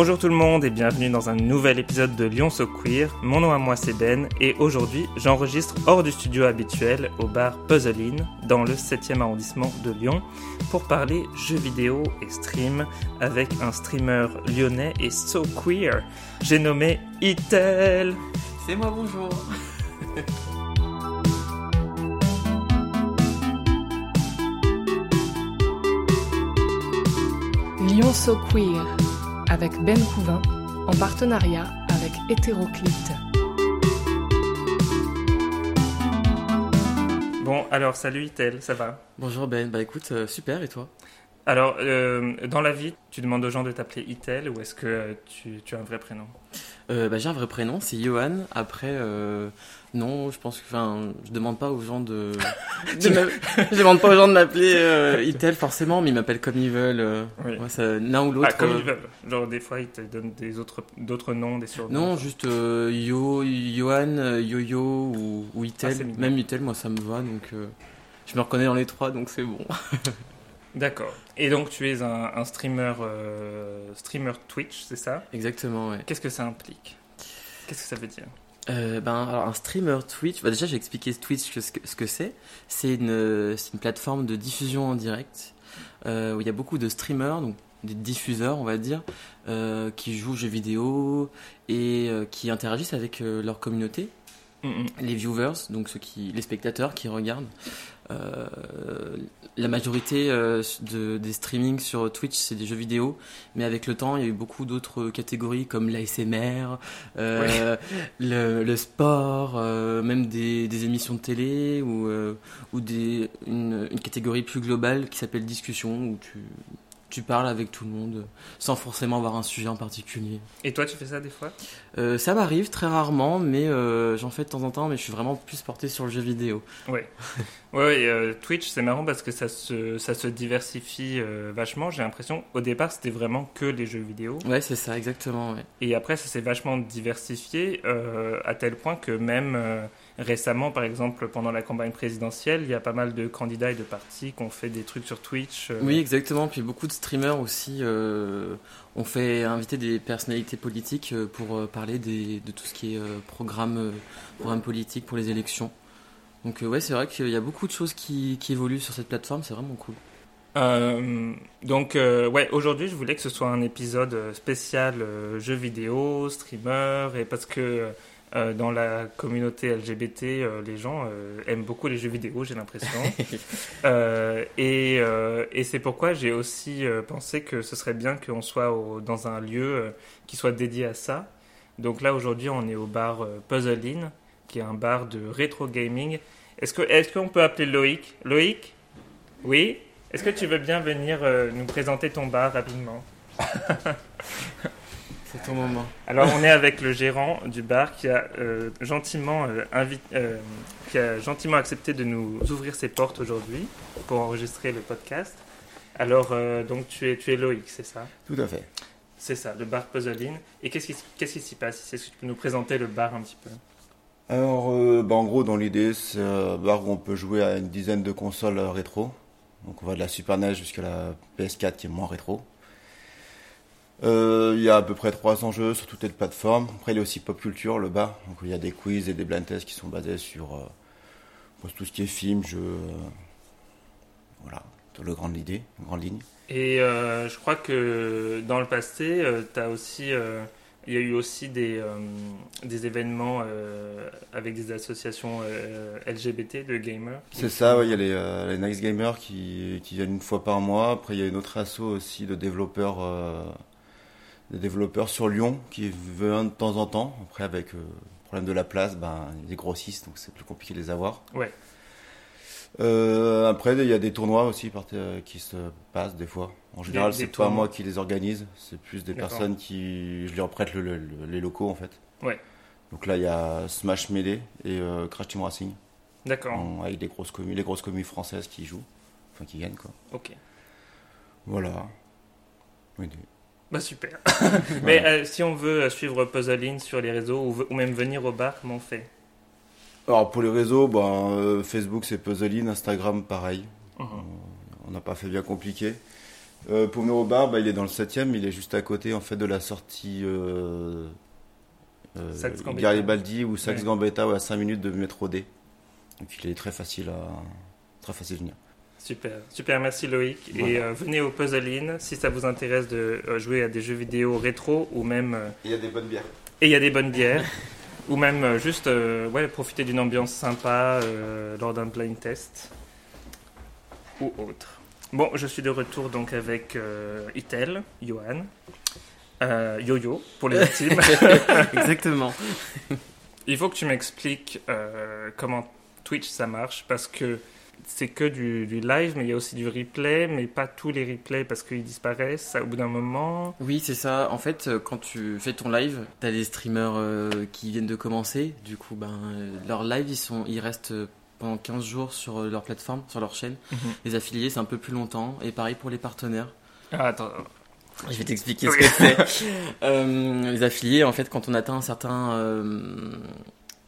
Bonjour tout le monde et bienvenue dans un nouvel épisode de Lyon So Queer. Mon nom à moi c'est Ben et aujourd'hui j'enregistre hors du studio habituel au bar Puzzle dans le 7e arrondissement de Lyon pour parler jeux vidéo et stream avec un streamer lyonnais et so queer. J'ai nommé Itel. C'est moi bonjour. Lyon So Queer avec Ben Couvin en partenariat avec Hétéroclite. Bon alors salut Itel, ça va? Bonjour Ben, bah écoute, euh, super et toi? Alors euh, dans la vie, tu demandes aux gens de t'appeler Itel ou est-ce que euh, tu, tu as un vrai prénom? Euh, bah, J'ai un vrai prénom, c'est Johan. Après, euh, non, je pense que, enfin, je demande pas aux gens de, je demande pas aux gens de m'appeler euh, Itel forcément, mais ils m'appellent comme ils veulent. euh, Oui. ouais, l'un ou l'autre. Ah, comme euh, ils veulent. Genre des fois ils te donnent des autres d'autres noms, des surnoms. Non, juste Yo, Johan, Yo-Yo ou, ou Itel. Ah. Même Itel, moi ça me va, donc je me reconnais dans les trois, donc c'est bon. D'accord. Et donc tu es un, un streamer, euh, streamer Twitch, c'est ça? Exactement, ouais. Qu'est-ce que ça implique? Qu'est-ce que ça veut dire? Euh, ben, alors un streamer Twitch, bah déjà j'ai expliqué Twitch que- ce que ce que c'est. C'est une, plateforme de diffusion en direct euh, où il y a beaucoup de streamers, donc des diffuseurs on va dire, qui jouent aux jeux vidéo et qui interagissent avec leur communauté, Les viewers, donc ceux qui, les spectateurs qui regardent. Euh, la majorité euh, de, des streamings sur Twitch c'est des jeux vidéo, mais avec le temps il y a eu beaucoup d'autres catégories comme l'ASMR, euh, le, le sport, même des, des émissions de télé ou, ou des, une, une catégorie plus globale qui s'appelle discussion où tu, tu parles avec tout le monde sans forcément avoir un sujet en particulier. Et toi tu fais ça des fois? Euh, ça m'arrive très rarement, mais euh, j'en fais de temps en temps, mais je suis vraiment plus porté sur le jeu vidéo. Ouais. ouais, ouais, euh, Twitch c'est marrant parce que ça se, ça se diversifie vachement. J'ai l'impression au départ c'était vraiment que les jeux vidéo. Ouais, c'est ça, exactement. Ouais. Et après, ça s'est vachement diversifié à tel point que même récemment, par exemple, pendant la campagne présidentielle, il y a pas mal de candidats et de partis qui ont fait des trucs sur Twitch. euh, Oui, exactement. Puis beaucoup de streamers aussi euh, ont fait inviter des personnalités politiques euh, pour parler des, de tout ce qui est programme, programme politique pour les élections. Donc ouais, c'est vrai qu'il y a beaucoup de choses qui, qui évoluent sur cette plateforme, c'est vraiment cool. Euh, donc, euh, ouais, aujourd'hui, je voulais que ce soit un épisode spécial euh, jeux vidéo, streamer, et parce que euh, dans la communauté LGBT, euh, les gens euh, aiment beaucoup les jeux vidéo, j'ai l'impression. Euh, et euh, et c'est pourquoi j'ai aussi euh, pensé que ce serait bien qu'on soit au- dans un lieu euh, qui soit dédié à ça. Donc là, aujourd'hui, on est au bar euh, Puzzle Inn, qui est un bar de rétro gaming. Est-ce que est-ce qu'on peut appeler Loïc? Loïc? Oui? Est-ce que tu veux bien venir euh, nous présenter ton bar rapidement? C'est ton moment. Alors, on est avec le gérant du bar qui a euh, gentiment euh, euh, qui a gentiment accepté de nous ouvrir ses portes aujourd'hui pour enregistrer le podcast. Alors, euh, donc tu es tu es Loïc, c'est ça? Tout à fait. C'est ça, le bar Puzzle Inn. Et qu'est-ce qui qu'est-ce qui s'y passe? Est-ce que tu peux nous présenter le bar un petit peu? Alors, euh, bah, en gros, dans l'idée, c'est un bar où on peut jouer à une dizaine de consoles rétro. Donc, on va de la Super NES jusqu'à la PS4 qui est moins rétro. Euh, Il y a à peu près 300 jeux sur toutes les plateformes. Après, il y a aussi pop culture, le bar. Donc, il y a des quiz et des blind tests qui sont basés sur euh, tout ce qui est film, jeux. euh, voilà, le grande idée, une grande ligne. Et euh, je crois que dans le passé, t'as aussi, il y a eu aussi des, des événements avec des associations LGBT de gamers. C'est ça, ouais, il y a les, les Nice Gamers qui, qui viennent une fois par mois. Après, il y a une autre asso aussi de développeurs, des développeurs sur Lyon qui viennent de temps en temps. Après, avec euh, le problème de la place, ben, ils grossissent, donc c'est plus compliqué de les avoir. Ouais. Euh, après, il y a des tournois aussi euh, qui se passent des fois. En général, c'est pas moi qui les organise, c'est plus des personnes qui. Je leur prête le- le- le- les locaux en fait. Ouais. Donc là, il y a Smash Melee et euh, Crash Team Racing. D'accord. avec des grosses communes, les grosses communes françaises qui jouent, enfin qui gagnent quoi. Ok. Voilà. Oui, des- Bah super. Mais euh, si on veut suivre Puzzle Inn sur les réseaux ou, ou même venir au bar, comment on fait? Alors pour les réseaux, ben, euh, Facebook c'est Puzzlein, Instagram pareil. On n'a pas fait bien compliqué. Euh, pour venir au bar, bah, il est dans le 7ème, il est juste à côté en fait de la sortie euh, euh. Garibaldi ou Ouais. Gambetta ou à 5 minutes de métro D. Donc il est très facile à très facile à venir. Super, super, merci Loïc. Et euh, venez au Puzzle In si ça vous intéresse de euh, jouer à des jeux vidéo rétro ou même. euh, Il y a des bonnes bières. et il y a des bonnes bières. ou même euh, juste euh, ouais, profiter d'une ambiance sympa euh, lors d'un blind test. Ou autre. Bon, je suis de retour donc avec euh, Itel, Johan, euh, Yo-Yo pour les intimes. Exactement. Il faut que tu m'expliques euh, comment Twitch ça marche parce que c'est que du, du live, mais il y a aussi du replay, mais pas tous les replays parce qu'ils disparaissent au bout d'un moment. Oui, c'est ça. En fait, euh, quand tu fais ton live, t'as des streamers euh, qui viennent de commencer. Du coup, ben, euh, leurs lives, ils, sont, ils restent euh, pendant 15 jours sur leur plateforme, sur leur chaîne. Les affiliés, c'est un peu plus longtemps. Et pareil pour les partenaires. Ah, attends, Je vais t'expliquer ce que c'est. Euh, les affiliés, en fait, quand on atteint un certain,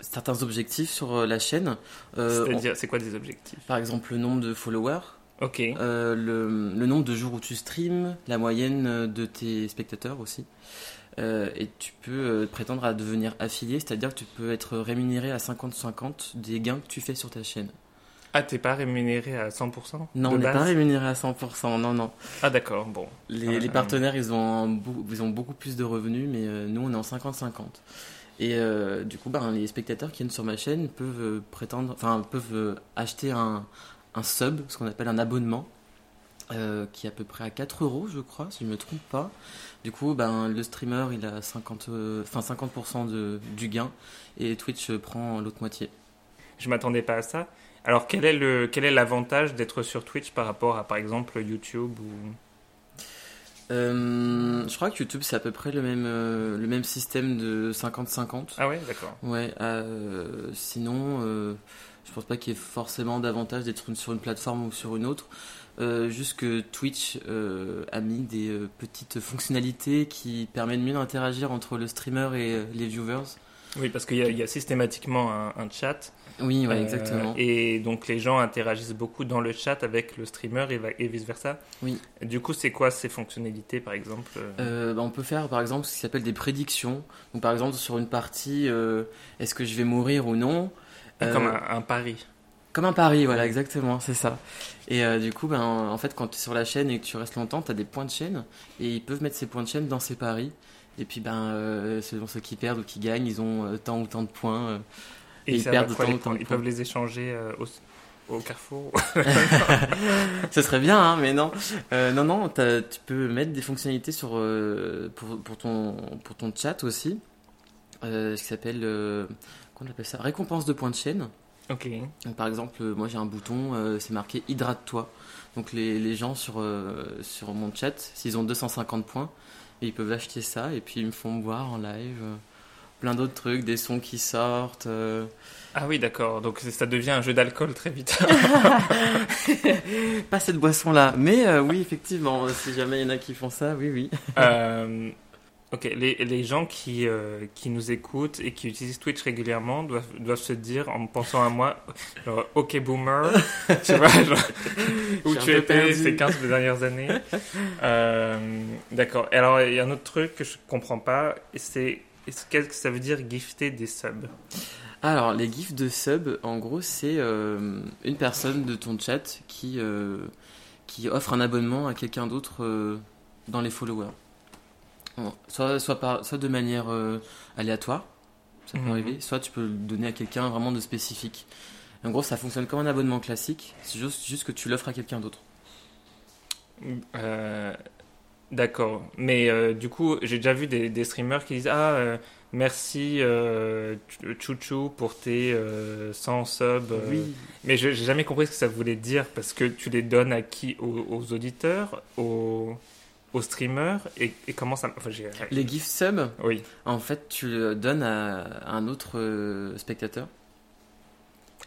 certains objectifs sur euh, la chaîne, euh, on- c'est-à-dire, c'est quoi des objectifs? par exemple le nombre de followers, Ok. euh, le, le nombre de jours où tu streams, la moyenne de tes spectateurs aussi. Euh, et tu peux euh, prétendre à devenir affilié, c'est-à-dire que tu peux être rémunéré à 50-50 des gains que tu fais sur ta chaîne. Ah, t'es pas rémunéré à 100% Non, on n'est pas rémunéré à 100%, non, non. Ah, d'accord, bon. Les, euh, partenaires, ils ont, un ils ont beaucoup plus de revenus, mais nous, on est en 50-50. Et euh, du coup, ben, les spectateurs qui viennent sur ma chaîne peuvent euh, prétendre, enfin, peuvent euh, acheter un, un sub, ce qu'on appelle un abonnement, qui est à peu près à 4 euros, je crois, si je ne me trompe pas. Du coup, ben, le streamer, il a 50, euh, enfin, 50% de, du gain, et Twitch prend l'autre moitié. Je m'attendais pas à ça. Alors, quel est l'avantage d'être sur Twitch par rapport à, par exemple, YouTube ou... Euh, je crois que YouTube, c'est à peu près le même, euh, le même système de 50-50. Ah ouais, d'accord. Ouais, euh, sinon, je pense pas qu'il y ait forcément d'avantage d'être sur une plateforme ou sur une autre. Juste que Twitch a mis des petites fonctionnalités qui permettent mieux interagir entre le streamer et les viewers. Oui, parce qu'il y, a- il y a systématiquement un, un chat. Oui, ouais, Euh, exactement. Et donc les gens interagissent beaucoup dans le chat avec le streamer et, va- et vice versa. Oui. Du coup, c'est quoi ces fonctionnalités, par exemple euh, Euh, bah, on peut faire par exemple ce qui s'appelle des prédictions. Donc par exemple sur une partie, est-ce que je vais mourir ou non? Comme Euh, un, un pari. Comme un pari, voilà, exactement, c'est ça. Et euh, du coup, ben, en fait, quand tu es sur la chaîne et que tu restes longtemps, tu as des points de chaîne, et ils peuvent mettre ces points de chaîne dans ces paris. Et puis, ben, euh, selon ceux qui perdent ou qui gagnent, ils ont euh, tant ou tant de points. Et ils perdent quoi, les temps de Ils peuvent les échanger euh, au, au carrefour. Ce serait bien, hein, mais non. Euh, non, non, tu peux mettre des fonctionnalités sur, euh, pour, pour, ton, pour ton chat aussi, ce qui s'appelle, euh, comment on appelle ça? Récompense de points de chaîne. ok. Donc, par exemple, moi j'ai un bouton, c'est marqué hydrate-toi. Donc les, les gens sur, sur mon chat, s'ils ont 250 points, ils peuvent acheter ça et puis ils me font voir en live plein d'autres trucs, des sons qui sortent. euh. Ah oui, d'accord. Donc ça devient un jeu d'alcool très vite. Pas cette boisson-là, mais euh, oui, effectivement, si jamais il y en a qui font ça, oui, oui. Euh, ok, les, les gens qui, euh, qui nous écoutent et qui utilisent Twitch régulièrement doivent, doivent se dire, en pensant à moi, genre, ok boomer, tu vois, genre, où tu étais perdu. ces 15 dernières années. Euh, D'accord. Et Alors, il y a un autre truc que je comprends pas, c'est qu'est-ce que ça veut dire gifter des subs Alors, les gifs de sub, en gros, c'est euh, une personne de ton chat qui, euh, qui offre un abonnement à quelqu'un d'autre euh, dans les followers. Bon, soit, soit, par, soit de manière euh, aléatoire, ça peut Mhm. arriver, soit tu peux le donner à quelqu'un vraiment de spécifique. En gros, ça fonctionne comme un abonnement classique, c'est juste, juste que tu l'offres à quelqu'un d'autre. Euh, D'accord. Mais euh, du coup, j'ai déjà vu des, des streamers qui disent Ah, euh, merci euh, Ch- Chouchou pour tes euh, 100 subs. euh. Mais je j'ai jamais compris ce que ça voulait dire parce que tu les donnes à qui? Aux, aux auditeurs, aux, aux streamers? Et, et comment ça. Enfin, Les gifs sub, Oui. en fait, tu le donnes à, à un autre euh, spectateur.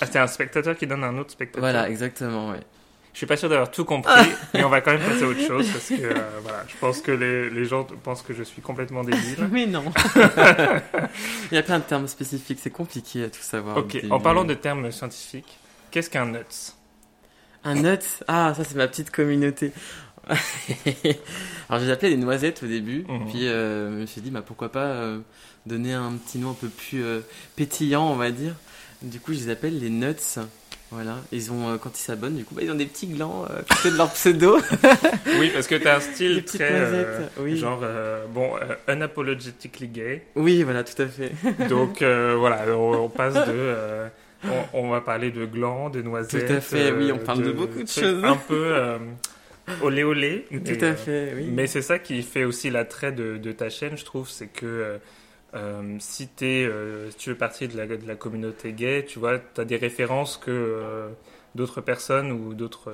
Ah, c'est un spectateur qui donne à un autre spectateur? Voilà, exactement, ouais. Je suis pas sûr d'avoir tout compris, mais on va quand même passer à autre chose parce que euh, voilà, je pense que les, les gens pensent que je suis complètement débile. Mais non. Il y a plein de termes spécifiques, c'est compliqué à tout savoir. Ok, Des- en parlant de termes scientifiques, qu'est-ce qu'un nuts? Un nut Ah, ça c'est ma petite communauté. Alors je les appelais les noisettes au début, Mhm. puis euh, je me suis dit bah, pourquoi pas euh, donner un petit nom un peu plus pétillant, on va dire. Du coup, je les appelle les nuts. Voilà, ils ont euh, quand ils s'abonnent, du coup, bah, ils ont des petits glands euh, côté de leur pseudo. Oui, parce que t'as un style très. euh, oui. Genre, euh, bon, euh, unapologetically gay. Oui, voilà, tout à fait. Donc voilà, on, on passe de. on, on va parler de glands, de noisettes. Tout à fait, oui, on parle de beaucoup de choses. Un peu olé olé. Tout mais, à fait, oui. Mais c'est ça qui fait aussi l'attrait de, de ta chaîne, je trouve, c'est que euh, si, t'es, euh, si tu fais partie de la, de la communauté gay, tu vois, tu as des références que euh, d'autres personnes ou d'autres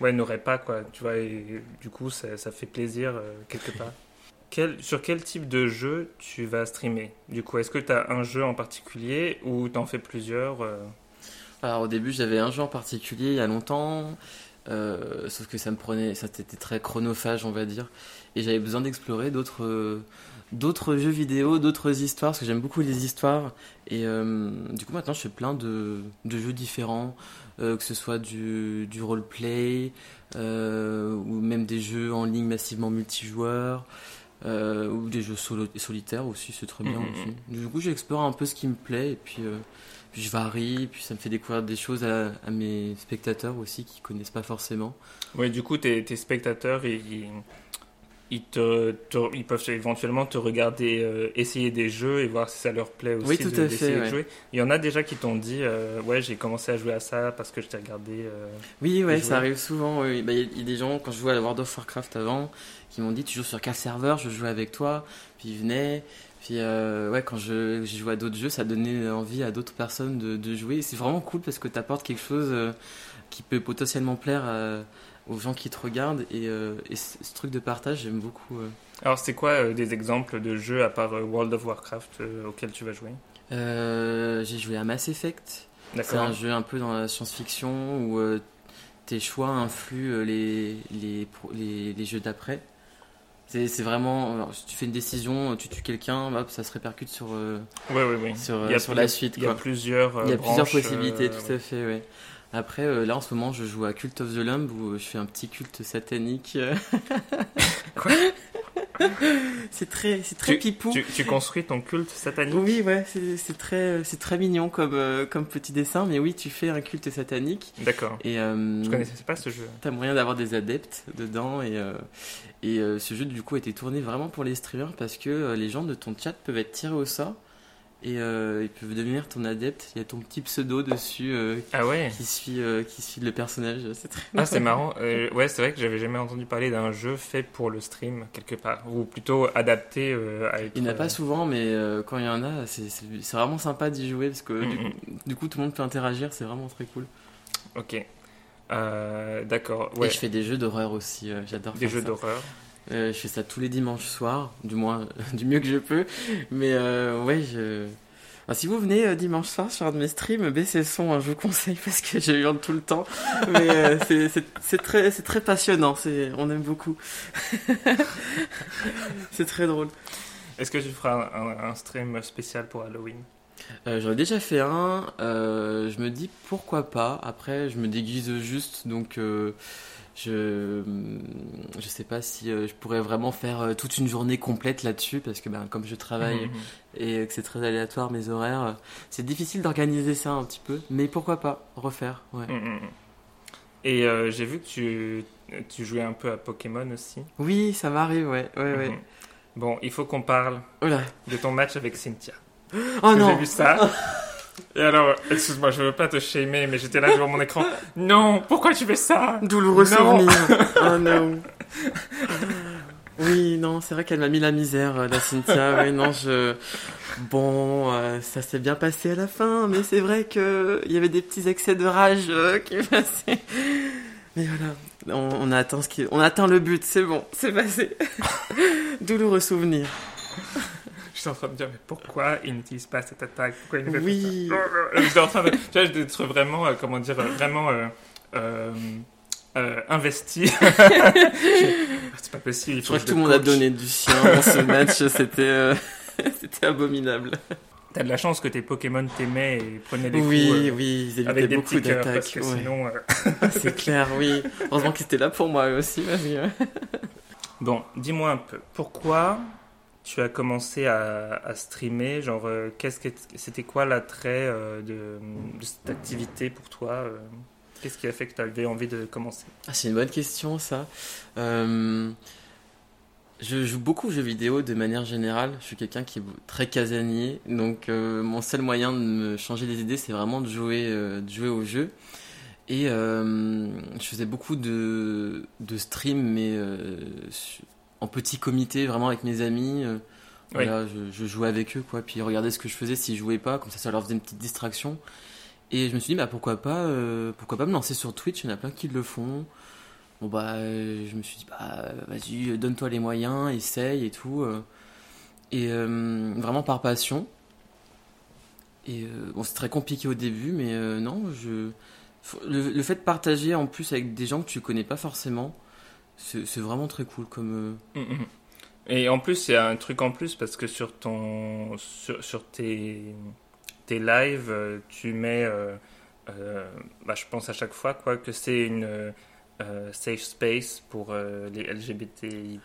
ouais, n'auraient pas, quoi, tu vois, et du coup, ça, ça fait plaisir quelque part. Quel, sur quel type de jeu tu vas streamer? Du coup, est-ce que tu as un jeu en particulier ou tu en fais plusieurs Alors au début j'avais un jeu en particulier il y a longtemps, euh, sauf que ça me prenait, ça était très chronophage on va dire, et j'avais besoin d'explorer d'autres euh, d'autres jeux vidéo, d'autres histoires, parce que j'aime beaucoup les histoires, et euh, du coup maintenant je fais plein de, de jeux différents, que ce soit du, du roleplay, ou même des jeux en ligne massivement multijoueurs. ou des jeux solo solitaires aussi, c'est très bien Mhm. aussi. Du coup, j'explore un peu ce qui me plaît et puis je varie, puis ça me fait découvrir des choses à, mes spectateurs aussi qui connaissent pas forcément. Ouais, du coup, tes, tes spectateurs, ils, ils, ils te, te- ils peuvent éventuellement te regarder euh, essayer des jeux et voir si ça leur plaît aussi Oui, tout de- à fait, de jouer. Il y en a déjà qui t'ont dit, euh, ouais, j'ai commencé à jouer à ça parce que je t'ai regardé. euh. Oui, ouais, ça arrive souvent. oui. Bah, Il y, a- il y a des gens, quand je jouais à World of Warcraft avant, qui m'ont dit Tu joues sur quel serveur Je jouais avec toi. Puis ils venaient. Puis euh, ouais, quand je, j'ai joué à d'autres jeux, ça donnait envie à d'autres personnes de, de jouer. C'est vraiment cool parce que tu apportes quelque chose qui peut potentiellement plaire à- aux gens qui te regardent. Et, euh, et ce, truc de partage, j'aime beaucoup. euh. Alors, c'est quoi euh, des exemples de jeux à part World of Warcraft auxquels tu vas jouer? J'ai joué à Mass Effect. C'est un jeu un peu dans la science-fiction où euh, tes choix influent les, les, pro- les, les jeux d'après. C'est vraiment. alors, si tu fais une décision, tu tues quelqu'un, hop, ça se répercute sur, euh, sur, la suite. Il y a plusieurs. Il y a plusieurs branches, possibilités, tout à fait. Après, euh, là en ce moment, je joue à Cult of the Lamb où je fais un petit culte satanique. euh. Quoi? C'est très, c'est très pipou. Tu, tu construis ton culte satanique? Oui, ouais, c'est très, c'est très mignon comme, euh, comme petit dessin, mais oui, tu fais un culte satanique. D'accord. Et euh, Je connaissais pas ce jeu. T'as moyen d'avoir des adeptes dedans et, euh, et euh, ce jeu du coup a été tourné vraiment pour les streamers parce que euh, les gens de ton chat peuvent être tirés au sort et euh, ils peuvent devenir ton adepte. Il y a ton petit pseudo dessus euh, Ah ouais qui suit euh, qui suit le personnage. C'est très Ah, c'est marrant. Euh, ouais, c'est vrai que j'avais jamais entendu parler d'un jeu fait pour le stream, quelque part. Ou plutôt adapté à être. Il n'y en a pas souvent, mais quand il y en a, c'est vraiment sympa d'y jouer parce que du, Mhm. coup, du coup, tout le monde peut interagir, c'est vraiment très cool. Ok. D'accord. Ouais. Et je fais des jeux d'horreur aussi, j'adore Des faire jeux ça. d'horreur. Euh, je fais ça tous les dimanches soirs, du moins du mieux que je peux. Mais euh, ouais, je. Enfin, si vous venez euh, dimanche soir sur un de mes streams, baissez le son, hein, je vous conseille parce que je hurle tout le temps. Mais euh, c'est- très, c'est très passionnant, on aime beaucoup. c'est très drôle. Est-ce que tu feras un, un- un stream spécial pour Halloween? Euh, J'en ai déjà fait un, euh, je me dis pourquoi pas. Après, je me déguise juste, donc euh, je je sais pas si euh, je pourrais vraiment faire euh, toute une journée complète là-dessus parce que ben, comme je travaille Mhm. et que c'est très aléatoire mes horaires, euh, c'est difficile d'organiser ça un petit peu. Mais pourquoi pas refaire, ouais. Mhm, mhm. Et euh, j'ai vu que tu, tu jouais un peu à Pokémon aussi. Oui, ça m'arrive, ouais, ouais, ouais. Mhm. Bon, il faut qu'on parle de ton match avec Cynthia. oh non. J'ai vu ça. Et alors, excuse-moi, je veux pas te shamer, mais j'étais là devant mon écran. Non, pourquoi tu fais ça? Douloureux Non. souvenir. oh non. Oui, non, c'est vrai qu'elle m'a mis la misère, euh, la Cynthia. Oui, non, je. Bon, euh, ça s'est bien passé à la fin, mais c'est vrai que il y avait des petits excès de rage euh, qui passaient. Mais voilà, on, on a atteint ce qui, on a atteint le but, c'est bon, c'est passé. Douloureux souvenir. J'étais en train de me dire, mais pourquoi il n'utilise pas cette attaque? Pourquoi il ne fait Oui. pas ça? J'étais en train de. Tu vois, d'être vraiment, euh, comment dire, euh, vraiment. euh, euh, investi. c'est pas possible. il Je crois je que tout le monde a donné du sien dans ce match, c'était, c'était abominable. T'as de la chance que tes Pokémon t'aimaient et prenaient des oui, coups. euh, oui, ils avec évitaient des beaucoup d'attaques. que ouais. sinon. C'est clair, oui. Heureusement qu'ils étaient là pour moi aussi. parce que- Bon, dis-moi un peu, pourquoi tu as commencé à, streamer Genre, euh, qu'est-ce que c'était quoi l'attrait euh, de, cette activité pour toi euh, Qu'est-ce qui a fait que tu avais envie de commencer? Ah, c'est une bonne question, ça. Je joue beaucoup aux jeux vidéo de manière générale. Je suis quelqu'un qui est très casanier. Donc, mon seul moyen de me changer les idées, c'est vraiment de jouer, de jouer aux jeux. Et je faisais beaucoup de, de streams, mais en petit comité, vraiment avec mes amis. euh, Oui. Voilà, je, je jouais avec eux, quoi. Puis ils regardaient ce que je faisais s'ils jouaient pas, comme ça, ça leur faisait une petite distraction. Et je me suis dit, bah pourquoi pas, euh, pourquoi pas me lancer sur Twitch? Il y en a plein qui le font. Bon bah, je me suis dit, bah vas-y, donne-toi les moyens, essaye et tout. euh. Et vraiment par passion. Et bon, c'est très compliqué au début, mais non, je le fait de partager en plus avec des gens que tu connais pas forcément, c'est c'est vraiment très cool comme. euh, Mhm. Et en plus, a un truc en plus parce que sur ton sur, sur tes tes lives, euh, tu mets, euh, euh, bah, je pense à chaque fois quoi que c'est une euh, safe space pour les LGBTI+.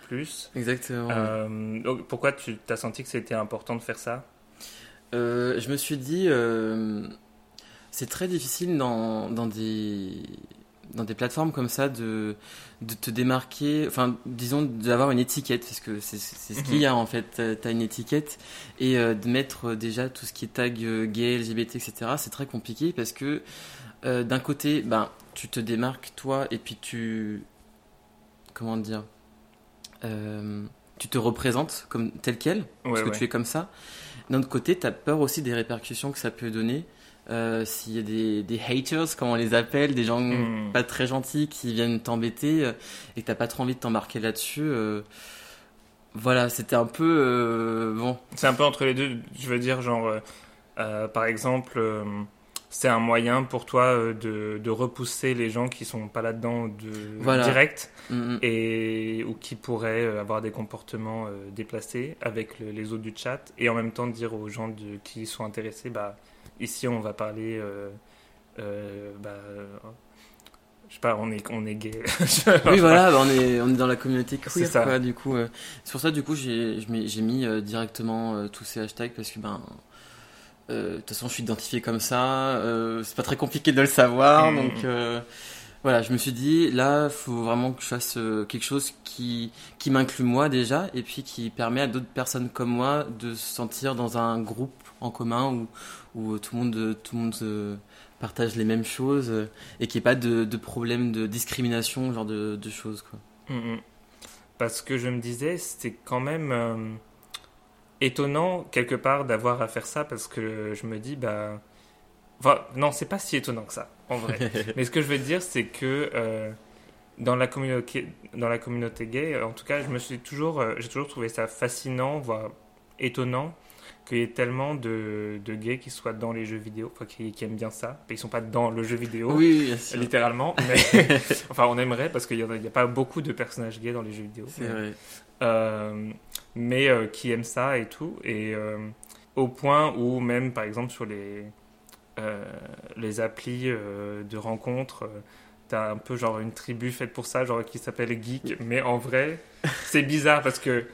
Exactement. donc pourquoi tu t'as senti que c'était important de faire ça? Je me suis dit, c'est très difficile dans, dans, des, dans des plateformes comme ça de, de te démarquer, enfin, disons, d'avoir une étiquette, parce que c'est ce qu'il y a en fait. Tu as une étiquette, et euh, de mettre déjà tout ce qui est tag euh, gay, LGBT, etc., c'est très compliqué parce que euh, d'un côté, ben, tu te démarques toi, et puis tu. Comment dire euh, Tu te représentes comme tel quel, parce que ouais. tu es comme ça. D'un autre côté, tu as peur aussi des répercussions que ça peut donner. Euh, S'il y a des, des haters, comme on les appelle, des gens Hmm. pas très gentils qui viennent t'embêter euh, et que t'as pas trop envie de t'embarquer là-dessus. euh, voilà, c'était un peu. bon. C'est un peu entre les deux. Je veux dire, genre, par exemple, c'est un moyen pour toi de, de repousser les gens qui sont pas là-dedans de Voilà. direct mm, mm. et ou qui pourraient avoir des comportements déplacés avec le- les autres du chat et en même temps dire aux gens de, qui sont intéressés, bah ici on va parler, euh, euh, bah, je sais pas, on est on est gay. Oui, voilà, bah, on, est, on est dans la communauté C'est queer, ça. quoi, du coup. euh, c'est pour ça, du coup, j'ai mis euh, directement tous ces hashtags parce que, ben. De toute façon, je suis identifié comme ça. c'est pas très compliqué de le savoir. Mhm. Donc, voilà, je me suis dit, là, faut vraiment que je fasse quelque chose qui, qui m'inclut moi déjà et puis qui permet à d'autres personnes comme moi de se sentir dans un groupe en commun où, où tout le monde, tout le monde euh, partage les mêmes choses euh, et qu'il n'y ait pas de, de problème de discrimination, genre de, de choses. Quoi. Mhm. Parce que je me disais, c'était quand même euh, étonnant quelque part d'avoir à faire ça parce que je me dis, bah. Enfin, non, c'est pas si étonnant que ça, en vrai. Mais ce que je veux dire, c'est que euh, dans, la communauté, dans la communauté gay, en tout cas, je me suis toujours, euh, j'ai toujours trouvé ça fascinant, voire étonnant, qu'il y ait tellement de, de gays qui soient dans les jeux vidéo, enfin, qui, qui aiment bien ça. Ils sont pas dans le jeu vidéo Oui, oui, bien sûr. littéralement. Mais enfin, on aimerait parce qu'il n'y a, pas beaucoup de personnages gays dans les jeux vidéo. Vrai. Euh, mais euh, qui aiment ça et tout. Et euh, au point où même, par exemple, sur les, les applis de rencontres, t'as un peu genre une tribu faite pour ça, genre qui s'appelle Geek. Mais en vrai, c'est bizarre parce que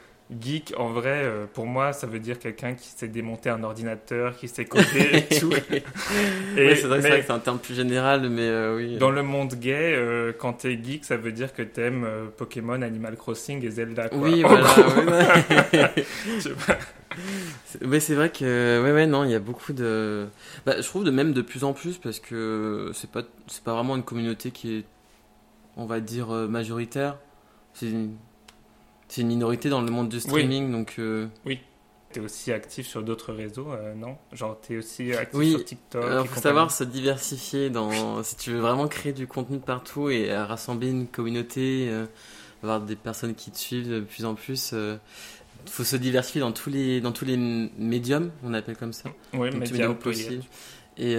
Geek, en vrai, euh, pour moi, ça veut dire quelqu'un qui sait démonter un ordinateur, qui sait coder et tout. Et- Ouais, c'est vrai, que c'est mais- vrai que c'est un terme plus général, mais euh, oui. dans le monde gay, euh, quand t'es geek, ça veut dire que t'aimes Pokémon, Animal Crossing et Zelda. Quoi. Oui, voilà. ouais, Mais c'est vrai que ouais ouais non il y a beaucoup de bah, je trouve de même de plus en plus parce que c'est pas c'est pas vraiment une communauté qui est on va dire majoritaire c'est une, c'est une minorité dans le monde du streaming donc euh, T'es aussi actif sur d'autres réseaux, euh, non? Genre t'es aussi actif Oui. sur TikTok. alors faut compagnie. savoir se diversifier dans si tu veux vraiment créer du contenu partout et euh, rassembler une communauté euh, avoir des personnes qui te suivent de plus en plus euh, faut se diversifier dans tous les dans tous les médiums on appelle comme ça Oui, Donc, pluriel. possibles. Et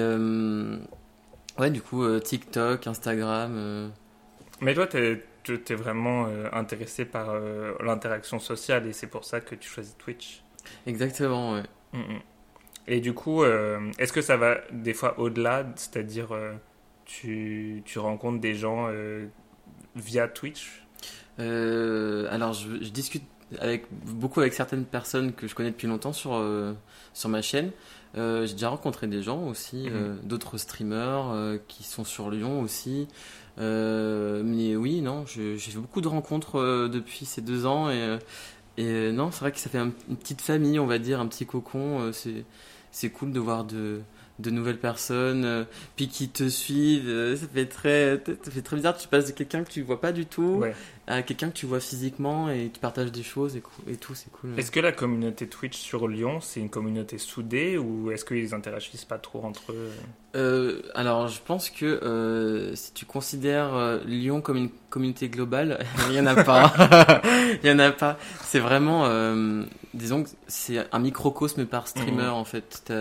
ouais, du coup, TikTok, Instagram. Mais toi, t'es t'es vraiment euh, intéressé par euh, l'interaction sociale et c'est pour ça que tu choisis Twitch. exactement, ouais. Mm, mm. Et du coup, euh, est-ce que ça va des fois au-delà C'est-à-dire, tu, tu rencontres des gens via Twitch? Alors, je, je discute avec, beaucoup avec certaines personnes que je connais depuis longtemps sur, sur ma chaîne. Euh, J'ai déjà rencontré des gens aussi, euh, d'autres streamers euh, qui sont sur Lyon aussi. Mais j'ai fait beaucoup de rencontres euh, depuis ces deux ans et, euh, euh, non, c'est vrai que ça fait un- une petite famille, on va dire, un petit cocon. c'est cool de voir de, de nouvelles personnes, euh, puis qui te suivent. euh, ça fait très, ça fait très bizarre. Tu passes de quelqu'un que tu vois pas du tout Ouais. à quelqu'un que tu vois physiquement et qui partage des choses et, tout, c'est cool. Est-ce que la communauté Twitch sur Lyon, c'est une communauté soudée ou est-ce qu'ils interagissent pas trop entre eux? Euh, alors, je pense que euh, si tu considères euh, Lyon comme une communauté globale, il y en a pas. Il y en a pas. C'est vraiment, euh, disons que c'est un microcosme par streamer Mhm. en fait.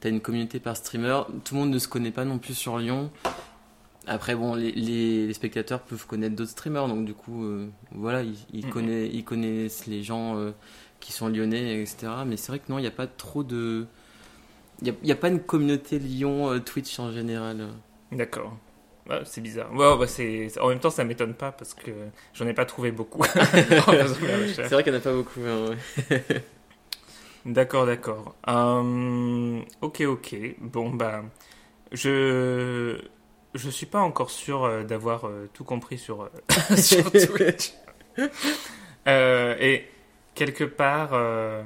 T'as as une communauté par streamer. Tout le monde ne se connaît pas non plus sur Lyon. Après, bon, les, les, les spectateurs peuvent connaître d'autres streamers, donc du coup, euh, voilà, ils, ils, connaissent, ils connaissent les gens euh, qui sont lyonnais, etc. Mais c'est vrai que non, il n'y a pas trop de. Il n'y a, a pas une communauté Lyon euh, Twitch en général. D'accord. Ouais, c'est bizarre. Ouais, ouais, c'est... En même temps, ça m'étonne pas parce que j'en ai pas trouvé beaucoup. C'est vrai qu'il n'y en a pas beaucoup. hein, ouais. D'accord, d'accord. Hum, ok, ok. Bon, bah, je je suis pas encore sûr euh, d'avoir euh, tout compris sur euh, sur Twitch. Euh, et quelque part, euh,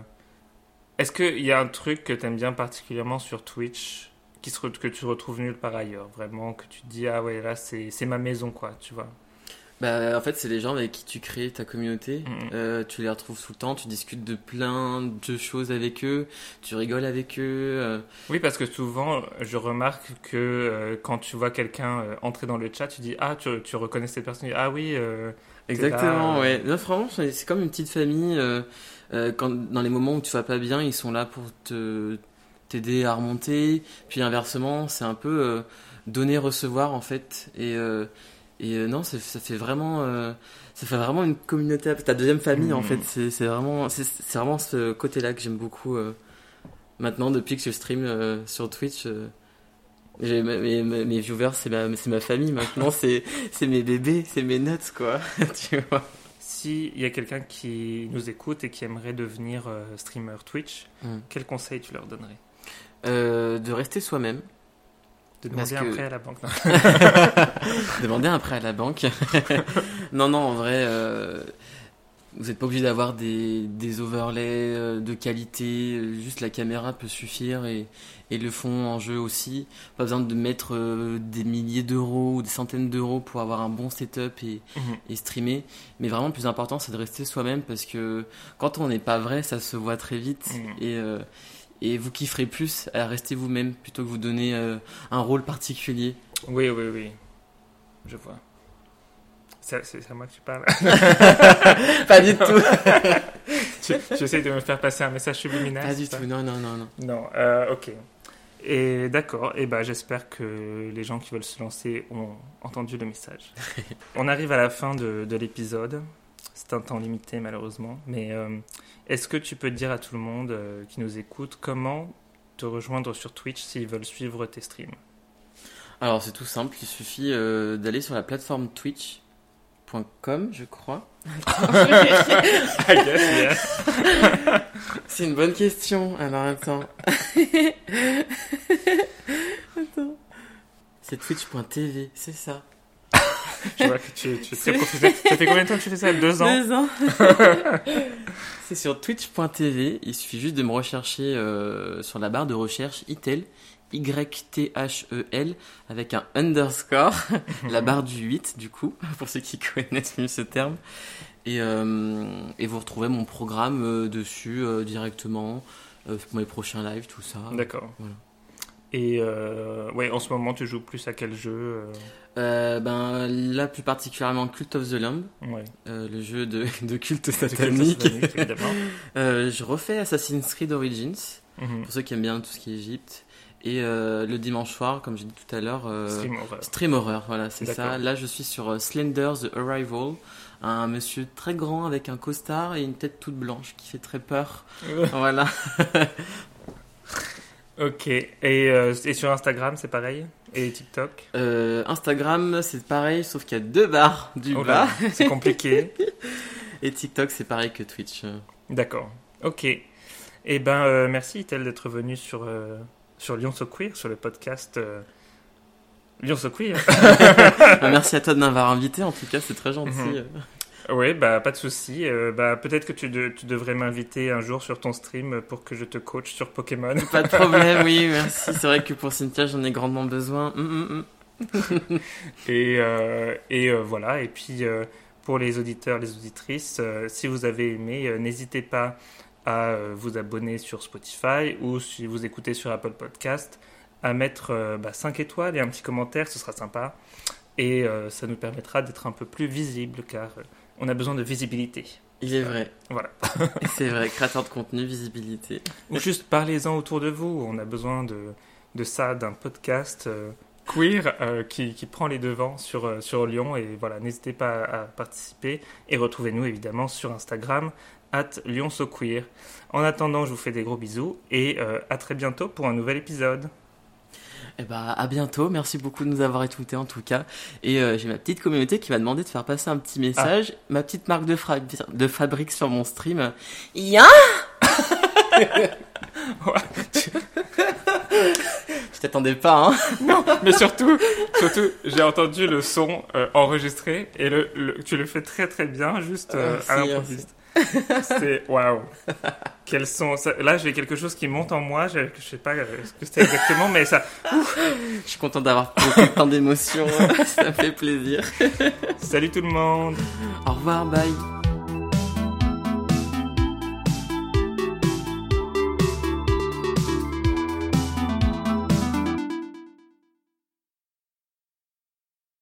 est-ce qu'il y a un truc que tu aimes bien particulièrement sur Twitch qui se que tu retrouves nulle part ailleurs, vraiment que tu te dis ah ouais là c'est c'est ma maison quoi, tu vois? Bah, en fait, c'est les gens avec qui tu crées ta communauté. Mhm. Euh, tu les retrouves tout le temps, tu discutes de plein de choses avec eux, tu rigoles avec eux. euh, Oui, parce que souvent, je remarque que euh, quand tu vois quelqu'un entrer dans le chat, tu dis Ah, tu, tu reconnais cette personne Ah oui, Exactement, là, ouais. Non, franchement, c'est comme une petite famille. quand, dans les moments où tu vas pas bien, ils sont là pour te t'aider à remonter. Puis inversement, c'est un peu euh, donner recevoir en fait. Et et euh, non, ça, fait vraiment euh, ça fait vraiment une communauté. Ta deuxième famille en Mhm. fait. C'est vraiment c'est vraiment ce côté-là que j'aime beaucoup. euh, maintenant, depuis que je stream euh, sur Twitch. euh, mes, mes, mes viewers, c'est ma, c'est ma famille maintenant, c'est c'est mes bébés, c'est mes nuts, quoi. tu vois. s'il y a quelqu'un qui nous écoute et qui aimerait devenir euh, streamer Twitch, Mm. quel conseil tu leur donnerais? Euh, de rester soi-même, De Parce demander un que- prêt à la banque non. demander un prêt à la banque. non, non, en vrai, euh, vous n'êtes pas obligé d'avoir des, des overlays euh, de qualité, euh, juste la caméra peut suffire et, et le fond en jeu aussi. Pas besoin de mettre euh, des milliers d'euros ou des centaines d'euros pour avoir un bon setup et, Mhm. et streamer. Mais vraiment, le plus important, c'est de rester soi-même parce que quand on n'est pas vrai, ça se voit très vite. Mhm. Et, euh, et vous kifferez plus à rester vous-même plutôt que vous donner euh, un rôle particulier. Oui, oui, oui. Je vois. C'est à moi que tu parles. pas du tout. essayes de me faire passer un message subliminal Pas du tout. Non, non, non, non. Non, euh, ok. Et d'accord, et ben j'espère que les gens qui veulent se lancer ont entendu le message. On arrive à la fin de, de l'épisode. C'est un temps limité malheureusement, mais euh, est-ce que tu peux dire à tout le monde euh, qui nous écoute comment te rejoindre sur Twitch s'ils veulent suivre tes streams? Alors, c'est tout simple. Il suffit euh, d'aller sur la plateforme twitch.com, je crois. I guess, yes. C'est une bonne question. Alors, attends. attends. C'est twitch.tv, c'est ça. Je vois que tu, tu es très professionnel. Ça fait combien de temps que tu fais ça? Deux ans? Deux ans. c'est sur twitch.tv. Il suffit juste de me rechercher euh, sur la barre de recherche ITEL, Y-T-H-E-L, avec un underscore, la barre du 8, du coup, pour ceux qui connaissent mieux ce terme. Et, euh, et vous retrouvez mon programme euh, dessus euh, directement, euh, pour mes prochains lives, tout ça. D'accord. Voilà. Et euh, ouais, en ce moment, tu joues plus à quel jeu euh, Euh, ben, là, plus particulièrement Cult of the Lamb, Ouais. euh, le jeu de, de culte satanique. satanique, évidemment. Euh, je refais Assassin's Creed Origins. Mhm. pour ceux qui aiment bien tout ce qui est Égypte. Et le dimanche soir, comme j'ai dit tout à l'heure, Stream horror. Stream Horror, voilà, c'est ça. Là, je suis sur Slender The Arrival, un monsieur très grand avec un costard et une tête toute blanche qui fait très peur. voilà. Ok. Et, euh, et sur Instagram, c'est pareil? Et TikTok? Euh, Instagram, c'est pareil, sauf qu'il y a deux barres du Oh là, bas. C'est compliqué. Et TikTok, c'est pareil que Twitch. D'accord. Ok. Eh ben, euh, merci Itel d'être venu sur, sur Lyon So Queer, sur le podcast Lyon So Queer. Bah, merci à toi de m'avoir invité, en tout cas, c'est très gentil. Mhm. Oui, bah pas de souci. Euh, bah peut-être que tu, de- tu devrais m'inviter un jour sur ton stream pour que je te coach sur Pokémon. Pas de problème, oui, merci. C'est vrai que pour Cynthia, j'en ai grandement besoin. Hum, hum, hum. Et, euh, et euh, voilà. Et puis pour les auditeurs, les auditrices, si vous avez aimé, n'hésitez pas à vous abonner sur Spotify ou si vous écoutez sur Apple Podcast, à mettre bah, 5 étoiles et un petit commentaire, ce sera sympa. Et ça nous permettra d'être un peu plus visible car on a besoin de visibilité. Il est vrai. Voilà. C'est vrai, créateur de contenu, visibilité. Ou juste parlez-en autour de vous. On a besoin de, de ça, d'un podcast euh, queer euh, qui, qui prend les devants sur, euh, sur Lyon. Et voilà, n'hésitez pas à, à participer. Et retrouvez-nous évidemment sur Instagram, at LyonSoQueer. En attendant, je vous fais des gros bisous et euh, à très bientôt pour un nouvel épisode. Eh bah, à bientôt. Merci beaucoup de nous avoir écoutés en tout cas. Et euh, j'ai ma petite communauté qui m'a demandé de faire passer un petit message. Ma petite marque de, fra- de fabrique sur mon stream. Ya Je t'attendais pas, hein. Non, mais surtout, surtout j'ai entendu le son euh, enregistré et le, le- tu le fais très très bien, juste euh, Ah, à l'improviste. C'est waouh. Quel son ça- Là, j'ai quelque chose qui monte en moi. Je, je sais pas euh, ce que c'est exactement, mais ça. Je suis content d'avoir tant d'émotions. Ça me fait plaisir. Salut tout le monde. Au revoir, bye.